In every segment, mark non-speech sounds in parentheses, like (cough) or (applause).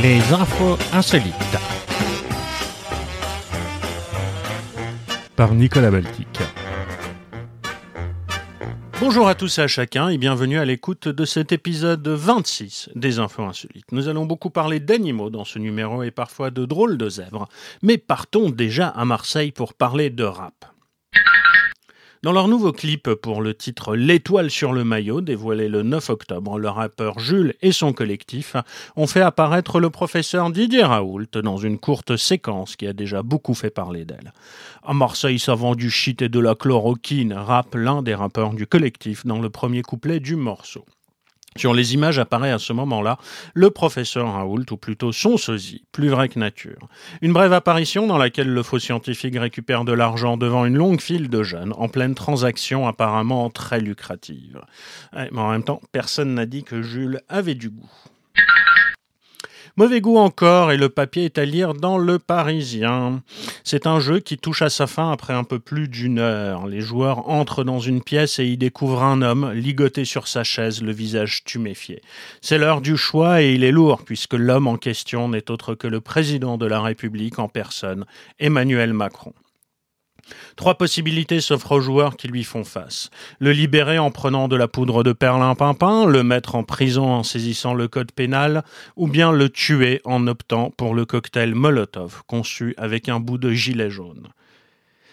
Les infos insolites. Par Nicolas Baltic. Bonjour à tous et à chacun et bienvenue à l'écoute de cet épisode 26 des Infos Insolites. Nous allons beaucoup parler d'animaux dans ce numéro et parfois de drôles de zèbres, mais partons déjà à Marseille pour parler de rap. Dans leur nouveau clip pour le titre L'étoile sur le maillot, dévoilé le 9 octobre, le rappeur Jules et son collectif ont fait apparaître le professeur Didier Raoult dans une courte séquence qui a déjà beaucoup fait parler d'elle. À Marseille, ça vend du shit et de la chloroquine, rappe l'un des rappeurs du collectif dans le premier couplet du morceau. Sur les images apparaît à ce moment-là le professeur Raoult, ou plutôt son sosie, plus vrai que nature. Une brève apparition dans laquelle le faux scientifique récupère de l'argent devant une longue file de jeunes, en pleine transaction apparemment très lucrative. mais en même temps, personne n'a dit que Jules avait du goût. Mauvais goût encore, et le papier est à lire dans Le Parisien. C'est un jeu qui touche à sa fin après un peu plus d'une heure. Les joueurs entrent dans une pièce et y découvrent un homme ligoté sur sa chaise, le visage tuméfié. C'est l'heure du choix et il est lourd, puisque l'homme en question n'est autre que le président de la République en personne, Emmanuel Macron. Trois possibilités s'offrent aux joueurs qui lui font face. Le libérer en prenant de la poudre de perlimpinpin, le mettre en prison en saisissant le code pénal, ou bien le tuer en optant pour le cocktail Molotov, conçu avec un bout de gilet jaune.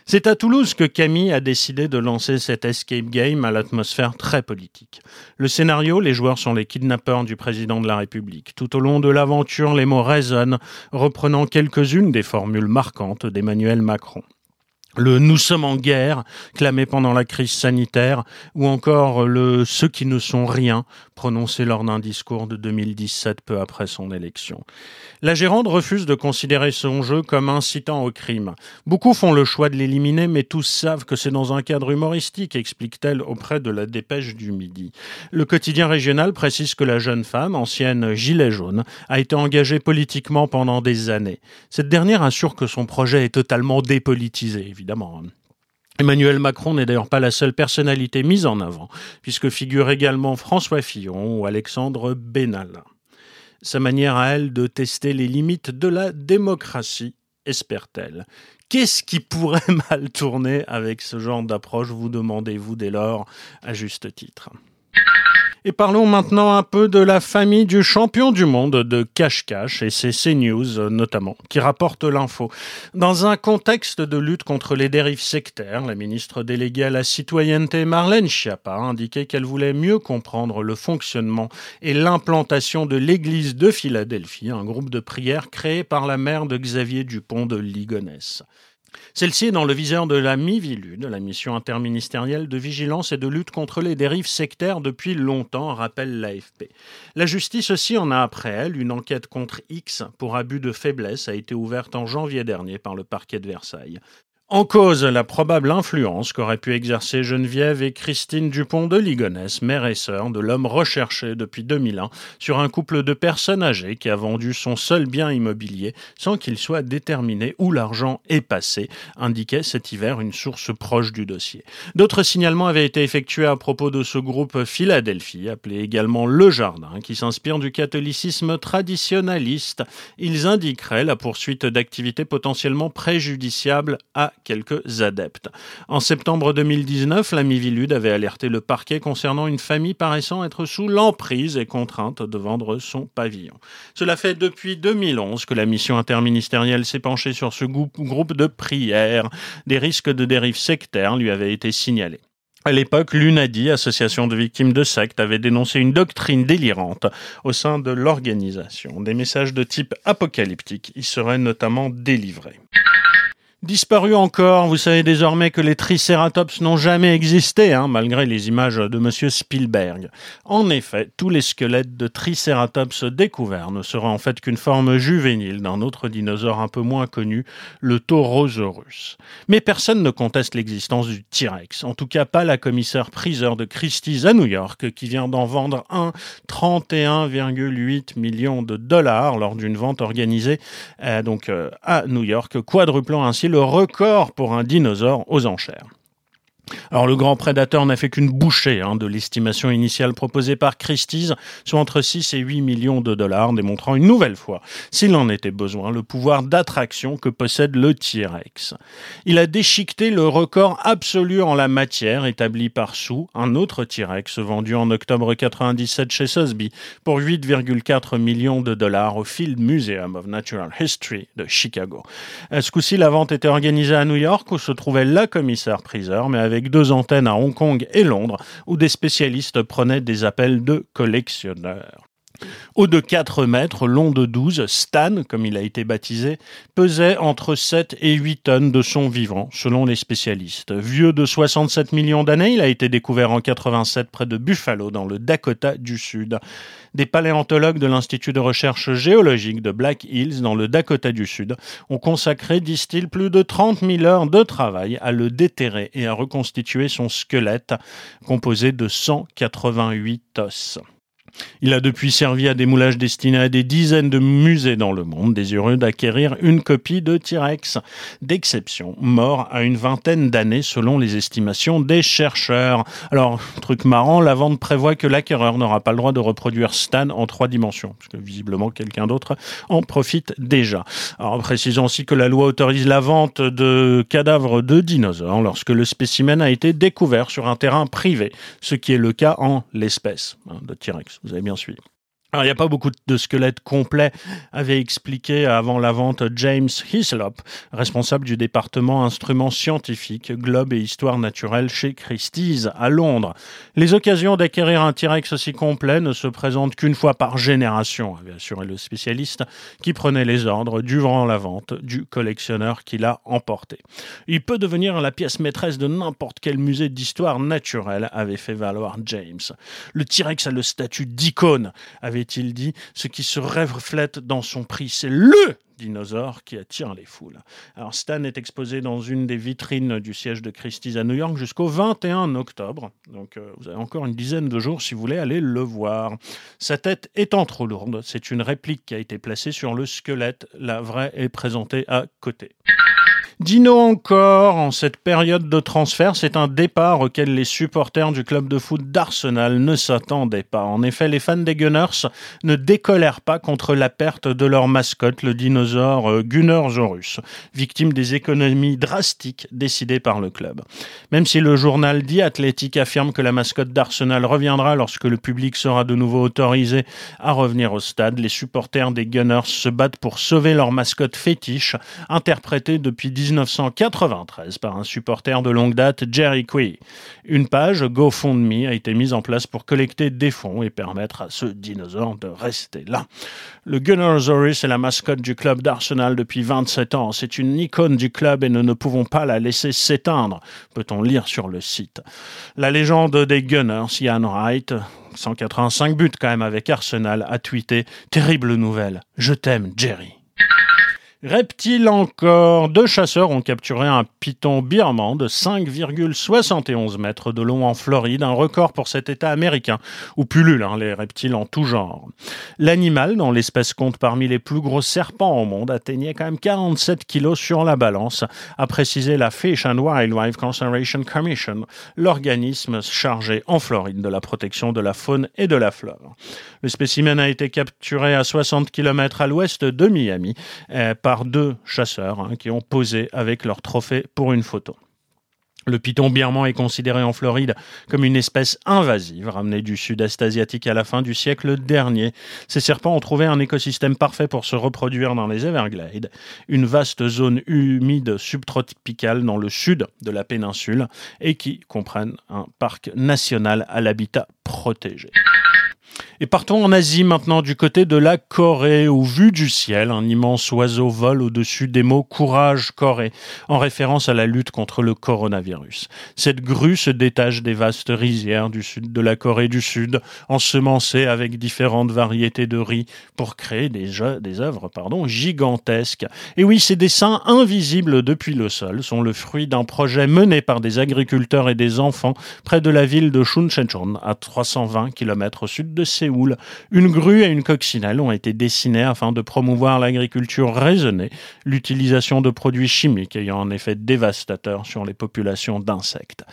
C'est à Toulouse que Camille a décidé de lancer cet escape game à l'atmosphère très politique. Le scénario, les joueurs sont les kidnappeurs du président de la République. Tout au long de l'aventure, les mots résonnent, reprenant quelques-unes des formules marquantes d'Emmanuel Macron le nous sommes en guerre, clamé pendant la crise sanitaire, ou encore le ceux qui ne sont rien, prononcé lors d'un discours de 2017 peu après son élection. La gérante refuse de considérer son jeu comme incitant au crime. Beaucoup font le choix de l'éliminer, mais tous savent que c'est dans un cadre humoristique, explique-t-elle auprès de la dépêche du midi. Le quotidien régional précise que la jeune femme, ancienne gilet jaune, a été engagée politiquement pendant des années. Cette dernière assure que son projet est totalement dépolitisé, évidemment. Emmanuel Macron n'est d'ailleurs pas la seule personnalité mise en avant, puisque figurent également François Fillon ou Alexandre Benalla. Sa manière à elle de tester les limites de la démocratie, espère-t-elle. Qu'est-ce qui pourrait (laughs) mal tourner avec ce genre d'approche, vous demandez-vous dès lors, à juste titre. Et parlons maintenant un peu de la famille du champion du monde de cache-cache et c'est CNews notamment qui rapporte l'info. Dans un contexte de lutte contre les dérives sectaires, la ministre déléguée à la citoyenneté Marlène Schiappa a indiqué qu'elle voulait mieux comprendre le fonctionnement et l'implantation de l'église de Philadelphie, un groupe de prière créé par la mère de Xavier Dupont de Ligonnès. Celle-ci est dans le viseur de la MIVILU, de la mission interministérielle de vigilance et de lutte contre les dérives sectaires depuis longtemps, rappelle l'AFP. La justice aussi en a après elle. Une enquête contre X pour abus de faiblesse a été ouverte en janvier dernier par le parquet de Versailles. En cause, la probable influence qu'auraient pu exercer Geneviève et Christine Dupont de Ligonnès, mère et sœur de l'homme recherché depuis 2001, sur un couple de personnes âgées qui a vendu son seul bien immobilier sans qu'il soit déterminé où l'argent est passé, indiquait cet hiver une source proche du dossier. D'autres signalements avaient été effectués à propos de ce groupe Philadelphie, appelé également Le Jardin, qui s'inspire du catholicisme traditionnaliste. Ils indiqueraient la poursuite d'activités potentiellement préjudiciables à quelques adeptes. En septembre 2019, la Mivilude avait alerté le parquet concernant une famille paraissant être sous l'emprise et contrainte de vendre son pavillon. Cela fait depuis 2011 que la mission interministérielle s'est penchée sur ce groupe de prière. Des risques de dérive sectaire lui avaient été signalés. À l'époque, l'UNADI, association de victimes de sectes, avait dénoncé une doctrine délirante au sein de l'organisation. Des messages de type apocalyptique y seraient notamment délivrés. Disparu encore, vous savez désormais que les tricératops n'ont jamais existé, hein, malgré les images de M. Spielberg. En effet, tous les squelettes de tricératops découverts ne seraient en fait qu'une forme juvénile d'un autre dinosaure un peu moins connu, le Taurosaurus. Mais personne ne conteste l'existence du T-Rex, en tout cas pas la commissaire priseur de Christie's à New York, qui vient d'en vendre un 31,8 millions de dollars lors d'une vente organisée euh, euh, à New York, quadruplant ainsi le record pour un dinosaure aux enchères. Alors le grand prédateur n'a fait qu'une bouchée hein, de l'estimation initiale proposée par Christie's, soit entre 6 et 8 millions de dollars, démontrant une nouvelle fois, s'il en était besoin, le pouvoir d'attraction que possède le T-Rex. Il a déchiqueté le record absolu en la matière établi par Sue, un autre T-Rex vendu en octobre 97 chez Sotheby pour 8,4 millions de dollars au Field Museum of Natural History de Chicago. Ce coup-ci, la vente était organisée à New York où se trouvait la commissaire priseur, mais avec avec deux antennes à Hong Kong et Londres, où des spécialistes prenaient des appels de collectionneurs. Haut de 4 mètres, long de 12, Stan, comme il a été baptisé, pesait entre 7 et 8 tonnes de son vivant, selon les spécialistes. Vieux de 67 millions d'années, il a été découvert en 87 près de Buffalo, dans le Dakota du Sud. Des paléontologues de l'Institut de recherche géologique de Black Hills, dans le Dakota du Sud, ont consacré, disent-ils, plus de 30 000 heures de travail à le déterrer et à reconstituer son squelette, composé de 188 os. Il a depuis servi à des moulages destinés à des dizaines de musées dans le monde, désireux d'acquérir une copie de T-Rex d'exception, mort à une vingtaine d'années selon les estimations des chercheurs. Alors, truc marrant, la vente prévoit que l'acquéreur n'aura pas le droit de reproduire Stan en trois dimensions, parce que visiblement quelqu'un d'autre en profite déjà. Alors, précisons aussi que la loi autorise la vente de cadavres de dinosaures lorsque le spécimen a été découvert sur un terrain privé, ce qui est le cas en l'espèce hein, de T-Rex. Vous avez bien suivi. Il n'y a pas beaucoup de squelettes complets, avait expliqué avant la vente James Hislop, responsable du département instruments scientifiques, globe et histoire naturelle chez Christie's à Londres. Les occasions d'acquérir un T-Rex aussi complet ne se présentent qu'une fois par génération, avait assuré le spécialiste, qui prenait les ordres durant la vente du collectionneur qui l'a emporté. Il peut devenir la pièce maîtresse de n'importe quel musée d'histoire naturelle, avait fait valoir James. Le T-Rex a le statut d'icône, avait il dit, ce qui se reflète dans son prix. C'est LE dinosaure qui attire les foules. Alors Stan est exposé dans une des vitrines du siège de Christie's à New York jusqu'au 21 octobre. Donc euh, vous avez encore une dizaine de jours si vous voulez aller le voir. Sa tête étant trop lourde, c'est une réplique qui a été placée sur le squelette. La vraie est présentée à côté. Dino encore, en cette période de transfert, c'est un départ auquel les supporters du club de foot d'Arsenal ne s'attendaient pas. En effet, les fans des Gunners ne décolèrent pas contre la perte de leur mascotte, le dinosaure euh, Gunnersaurus, victime des économies drastiques décidées par le club. Même si le journal dit Athletic affirme que la mascotte d'Arsenal reviendra lorsque le public sera de nouveau autorisé à revenir au stade, les supporters des Gunners se battent pour sauver leur mascotte fétiche, interprétée depuis 1993 par un supporter de longue date, Jerry Quay. Une page GoFundMe a été mise en place pour collecter des fonds et permettre à ce dinosaure de rester là. Le Gunnersaurus est la mascotte du club d'Arsenal depuis 27 ans. C'est une icône du club et nous ne pouvons pas la laisser s'éteindre, peut-on lire sur le site. La légende des Gunners, Ian Wright, 185 buts quand même avec Arsenal, a tweeté Terrible nouvelle. Je t'aime, Jerry. Reptile encore. Deux chasseurs ont capturé un python birman de 5,71 mètres de long en Floride, un record pour cet État américain, où pullulent hein, les reptiles en tout genre. L'animal, dont l'espèce compte parmi les plus gros serpents au monde, atteignait quand même 47 kilos sur la balance, a précisé la Fish and Wildlife Conservation Commission, l'organisme chargé en Floride de la protection de la faune et de la flore. Le spécimen a été capturé à 60 km à l'ouest de Miami euh, par deux chasseurs hein, qui ont posé avec leur trophée pour une photo. Le python birman est considéré en Floride comme une espèce invasive ramenée du sud-est asiatique à la fin du siècle dernier. Ces serpents ont trouvé un écosystème parfait pour se reproduire dans les Everglades, une vaste zone humide subtropicale dans le sud de la péninsule et qui comprennent un parc national à l'habitat protégé. Et partons en Asie maintenant du côté de la Corée, où vu du ciel, un immense oiseau vole au-dessus des mots Courage Corée, en référence à la lutte contre le coronavirus. Cette grue se détache des vastes rizières du sud de la Corée du Sud, ensemencée avec différentes variétés de riz pour créer des, des œuvres pardon, gigantesques. Et oui, ces dessins invisibles depuis le sol sont le fruit d'un projet mené par des agriculteurs et des enfants près de la ville de Chuncheon, à 320 km au sud de Séoul. Une grue et une coccinelle ont été dessinées afin de promouvoir l'agriculture raisonnée, l'utilisation de produits chimiques ayant un effet dévastateur sur les populations d'insectes.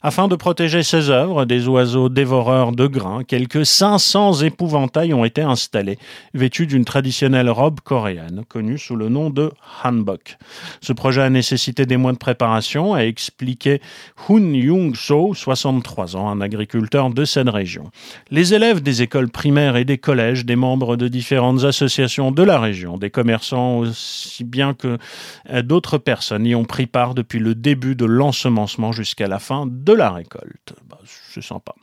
Afin de protéger ces œuvres des oiseaux dévoreurs de grains, quelques 500 épouvantails ont été installés, vêtus d'une traditionnelle robe coréenne, connue sous le nom de hanbok. Ce projet a nécessité des mois de préparation, a expliqué Hun Young-so, 63 ans, un agriculteur de région. Les élèves des écoles primaires et des collèges, des membres de différentes associations de la région, des commerçants aussi bien que euh, d'autres personnes y ont pris part depuis le début de l'ensemencement jusqu'à la fin de la récolte. Bah, c'est sympa.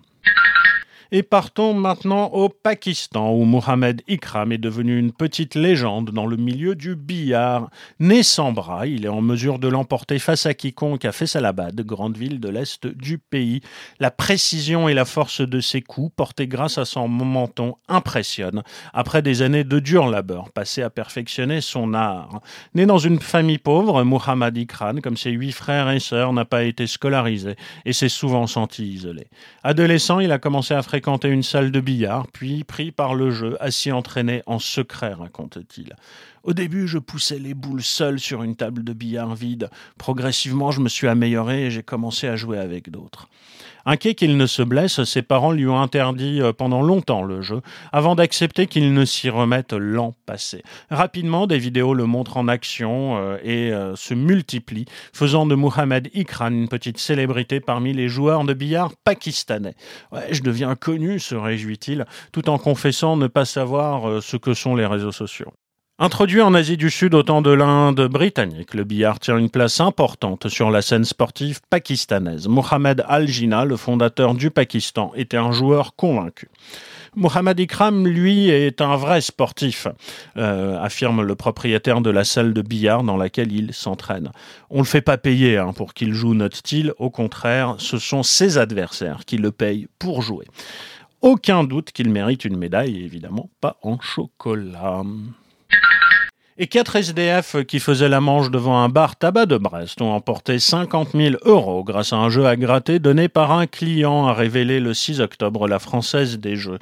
Et partons maintenant au Pakistan, où Mohamed Ikram est devenu une petite légende dans le milieu du billard. Né sans bras, il est en mesure de l'emporter face à quiconque à Faisalabad, grande ville de l'est du pays. La précision et la force de ses coups, portés grâce à son menton, impressionnent. Après des années de dur labeur, passé à perfectionner son art. Né dans une famille pauvre, Mohamed Ikram, comme ses huit frères et sœurs, n'a pas été scolarisé et s'est souvent senti isolé. Adolescent, il a commencé à fréquenter une salle de billard, puis, pris par le jeu, a s'y entraîné en secret, raconte-t-il. Au début, je poussais les boules seul sur une table de billard vide. Progressivement, je me suis amélioré et j'ai commencé à jouer avec d'autres. Inquiet qu'il ne se blesse, ses parents lui ont interdit euh, pendant longtemps le jeu, avant d'accepter qu'il ne s'y remette l'an passé. Rapidement, des vidéos le montrent en action euh, et euh, se multiplient, faisant de Mohamed Ikran une petite célébrité parmi les joueurs de billard pakistanais. Ouais, je deviens connu, se réjouit-il, tout en confessant ne pas savoir ce que sont les réseaux sociaux. Introduit en Asie du Sud au temps de l'Inde britannique, le billard tient une place importante sur la scène sportive pakistanaise. Mohamed Al-Jinnah, le fondateur du Pakistan, était un joueur convaincu. Mohamed Ikram, lui, est un vrai sportif, euh, affirme le propriétaire de la salle de billard dans laquelle il s'entraîne. On ne le fait pas payer hein, pour qu'il joue, note-t-il. Au contraire, ce sont ses adversaires qui le payent pour jouer. Aucun doute qu'il mérite une médaille, évidemment pas en chocolat. Et quatre SDF qui faisaient la manche devant un bar tabac de Brest ont emporté 50 000 euros grâce à un jeu à gratter donné par un client, a révélé le 6 octobre la Française des Jeux.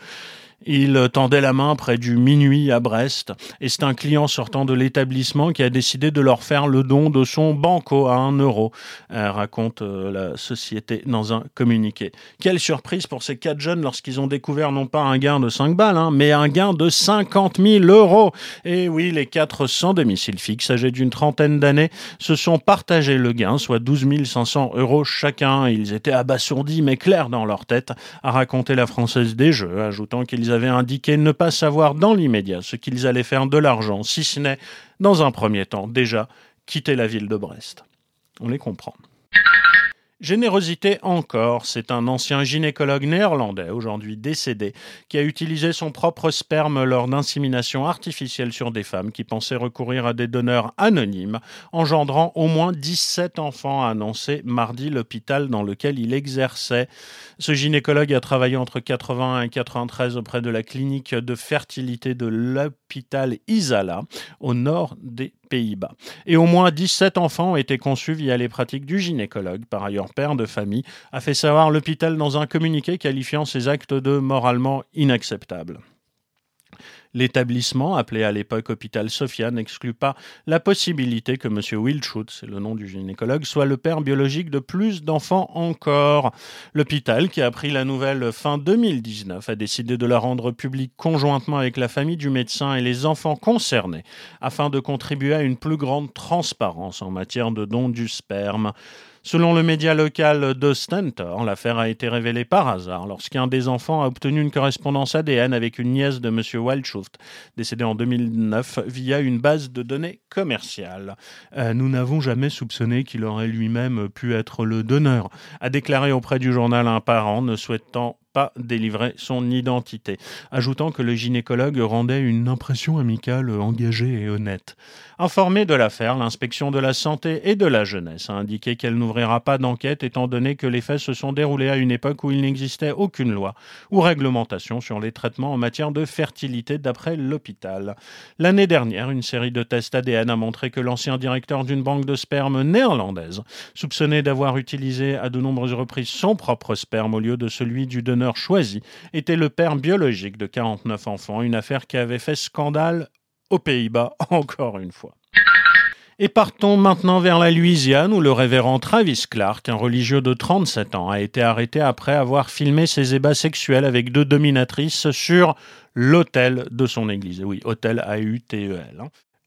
Il tendait la main près du minuit à Brest et c'est un client sortant de l'établissement qui a décidé de leur faire le don de son banco à 1 euro, raconte euh, la société dans un communiqué. Quelle surprise pour ces quatre jeunes lorsqu'ils ont découvert non pas un gain de 5 balles, hein, mais un gain de 50 000 euros. Et oui, les quatre sans domicile fixe, âgés d'une trentaine d'années, se sont partagés le gain, soit 12 500 euros chacun. Ils étaient abasourdis mais clairs dans leur tête, a raconté la Française des Jeux, ajoutant qu'ils avaient indiqué ne pas savoir dans l'immédiat ce qu'ils allaient faire de l'argent, si ce n'est, dans un premier temps, déjà, quitter la ville de Brest. On les comprend. Générosité encore, c'est un ancien gynécologue néerlandais, aujourd'hui décédé, qui a utilisé son propre sperme lors d'insémination artificielle sur des femmes qui pensaient recourir à des donneurs anonymes, engendrant au moins 17 enfants, a annoncé mardi l'hôpital dans lequel il exerçait. Ce gynécologue a travaillé entre 80 et 93 auprès de la clinique de fertilité de l'hôpital Isala, au nord des Pays-Bas. Et au moins 17 enfants ont été conçus via les pratiques du gynécologue, par ailleurs père de famille, a fait savoir l'hôpital dans un communiqué qualifiant ces actes de moralement inacceptables. L'établissement, appelé à l'époque hôpital Sophia, n'exclut pas la possibilité que M. Wilchut, c'est le nom du gynécologue, soit le père biologique de plus d'enfants encore. L'hôpital, qui a pris la nouvelle fin 2019, a décidé de la rendre publique conjointement avec la famille du médecin et les enfants concernés, afin de contribuer à une plus grande transparence en matière de don du sperme. Selon le média local de Stentor, l'affaire a été révélée par hasard lorsqu'un des enfants a obtenu une correspondance ADN avec une nièce de M. Wildschut, décédée en 2009 via une base de données commerciale. Euh, nous n'avons jamais soupçonné qu'il aurait lui-même pu être le donneur, a déclaré auprès du journal un parent ne souhaitant pas délivrer son identité, ajoutant que le gynécologue rendait une impression amicale engagée et honnête. Informée de l'affaire, l'inspection de la santé et de la jeunesse a indiqué qu'elle n'ouvrira pas d'enquête étant donné que les faits se sont déroulés à une époque où il n'existait aucune loi ou réglementation sur les traitements en matière de fertilité d'après l'hôpital. L'année dernière, une série de tests ADN a montré que l'ancien directeur d'une banque de sperme néerlandaise, soupçonné d'avoir utilisé à de nombreuses reprises son propre sperme au lieu de celui du donneur choisi était le père biologique de 49 enfants, une affaire qui avait fait scandale aux Pays-Bas, (laughs) encore une fois. Et partons maintenant vers la Louisiane où le révérend Travis Clark, un religieux de 37 ans, a été arrêté après avoir filmé ses ébats sexuels avec deux dominatrices sur l'autel de son église. Oui, hôtel A-U-T-E-L.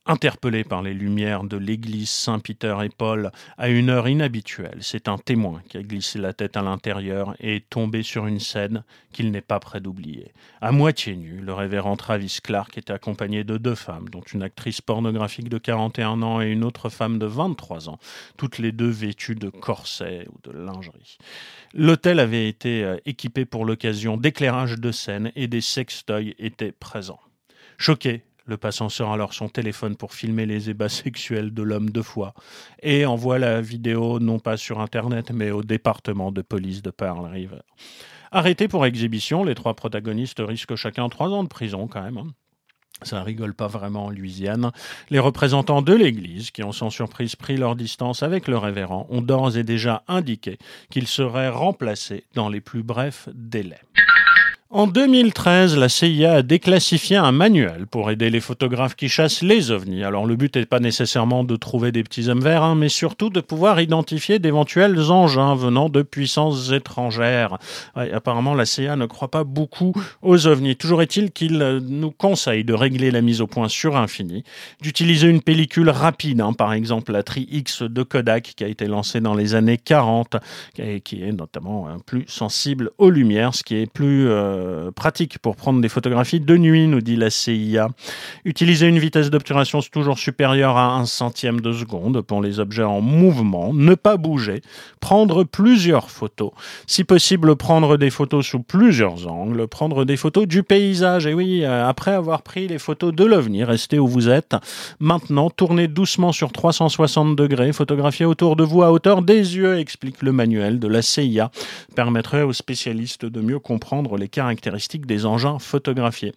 Interpellé par les lumières de l'église Saint-Peter et Paul à une heure inhabituelle, c'est un témoin qui a glissé la tête à l'intérieur et est tombé sur une scène qu'il n'est pas prêt d'oublier. À moitié nu, le révérend Travis Clark était accompagné de deux femmes, dont une actrice pornographique de 41 ans et une autre femme de 23 ans, toutes les deux vêtues de corsets ou de lingerie. L'hôtel avait été euh, équipé pour l'occasion d'éclairage de scène et des sextoys étaient présents. Choqué, le passant sort alors son téléphone pour filmer les ébats sexuels de l'homme de foi et envoie la vidéo non pas sur Internet mais au département de police de Pearl River. Arrêtés pour exhibition, les trois protagonistes risquent chacun trois ans de prison quand même. Hein. Ça rigole pas vraiment en Louisiane. Les représentants de l'Église, qui ont sans surprise pris leur distance avec le révérend, ont d'ores et déjà indiqué qu'ils seraient remplacés dans les plus brefs délais. En 2013, la CIA a déclassifié un manuel pour aider les photographes qui chassent les ovnis. Alors le but n'est pas nécessairement de trouver des petits hommes verts, hein, mais surtout de pouvoir identifier d'éventuels engins venant de puissances étrangères. apparemment, la CIA ne croit pas beaucoup aux ovnis. Toujours est-il qu'il nous conseille de régler la mise au point sur infini, d'utiliser une pellicule rapide, hein, par exemple la Tri X de Kodak qui a été lancée dans les années 40 et qui est notamment hein, plus sensible aux lumières, ce qui est plus... Euh, euh, pratique pour prendre des photographies de nuit, nous dit la CIA. Utiliser une vitesse d'obturation toujours supérieure à un centième de seconde pour les objets en mouvement, ne pas bouger, prendre plusieurs photos, si possible prendre des photos sous plusieurs angles, prendre des photos du paysage. Et oui, euh, après avoir pris les photos de l'OVNI, restez où vous êtes. Maintenant, tournez doucement sur 360 degrés, photographiez autour de vous à hauteur des yeux, explique le manuel de la CIA, permettrait aux spécialistes de mieux comprendre les caractéristiques caractéristiques des engins photographiés.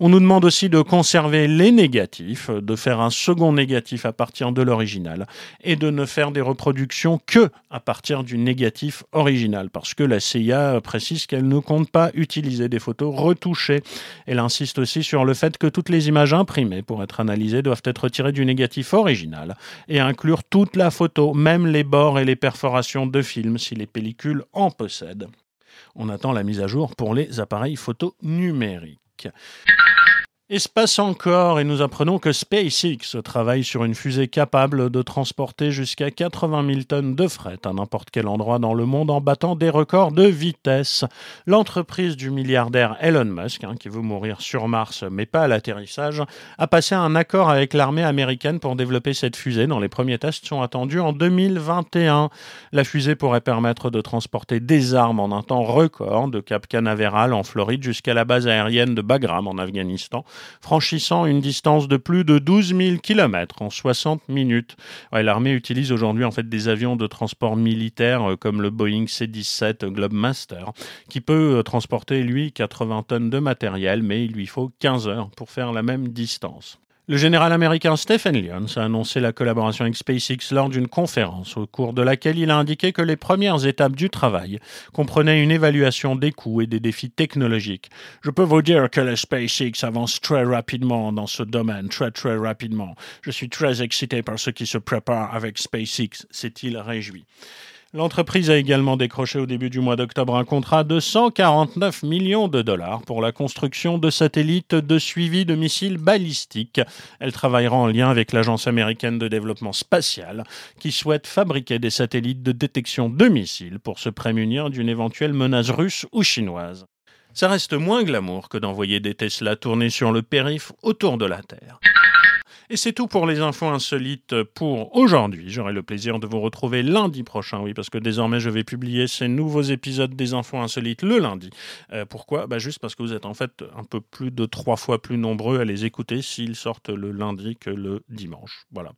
On nous demande aussi de conserver les négatifs, de faire un second négatif à partir de l'original et de ne faire des reproductions que à partir du négatif original parce que la CIA précise qu'elle ne compte pas utiliser des photos retouchées. Elle insiste aussi sur le fait que toutes les images imprimées pour être analysées doivent être retirées du négatif original et inclure toute la photo, même les bords et les perforations de film si les pellicules en possèdent. On attend la mise à jour pour les appareils photo numériques. Espace encore, et nous apprenons que SpaceX travaille sur une fusée capable de transporter jusqu'à 80 000 tonnes de fret à n'importe quel endroit dans le monde en battant des records de vitesse. L'entreprise du milliardaire Elon Musk, hein, qui veut mourir sur Mars mais pas à l'atterrissage, a passé un accord avec l'armée américaine pour développer cette fusée dont les premiers tests sont attendus en 2021. La fusée pourrait permettre de transporter des armes en un temps record de Cap Canaveral en Floride jusqu'à la base aérienne de Bagram en Afghanistan franchissant une distance de plus de 12 000 km en 60 minutes. L'armée utilise aujourd'hui en fait des avions de transport militaire euh, comme le Boeing C-17 Globemaster qui peut euh, transporter lui 80 tonnes de matériel mais il lui faut 15 heures pour faire la même distance. Le général américain Stephen Lyons a annoncé la collaboration avec SpaceX lors d'une conférence au cours de laquelle il a indiqué que les premières étapes du travail comprenaient une évaluation des coûts et des défis technologiques. Je peux vous dire que SpaceX avance très rapidement dans ce domaine, très très rapidement. Je suis très excité par ce qui se prépare avec SpaceX, s'est-il réjoui. L'entreprise a également décroché au début du mois d'octobre un contrat de 149 millions de dollars pour la construction de satellites de suivi de missiles balistiques. Elle travaillera en lien avec l'Agence américaine de développement spatial qui souhaite fabriquer des satellites de détection de missiles pour se prémunir d'une éventuelle menace russe ou chinoise. Ça reste moins glamour que d'envoyer des Tesla tourner sur le périph' autour de la Terre. Et c'est tout pour les infos insolites pour aujourd'hui. J'aurai le plaisir de vous retrouver lundi prochain, oui, parce que désormais je vais publier ces nouveaux épisodes des infos insolites le lundi. Euh, pourquoi? Bah Juste parce que vous êtes en fait un peu plus de trois fois plus nombreux à les écouter s'ils sortent le lundi que le dimanche. Voilà.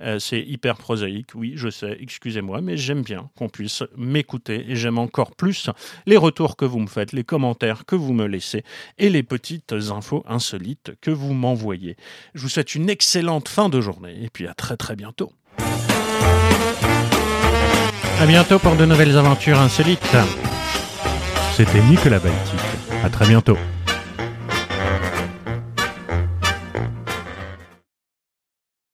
Euh, c'est hyper prosaïque, oui, je sais, excusez-moi, mais j'aime bien qu'on puisse m'écouter et j'aime encore plus les retours que vous me faites, les commentaires que vous me laissez et les petites infos insolites que vous m'envoyez. Je vous souhaite une excellente excellente fin de journée et puis à très très bientôt. À bientôt pour de nouvelles aventures insolites. C'était Nicolas Baltic. À très bientôt.